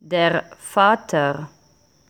Der Vater.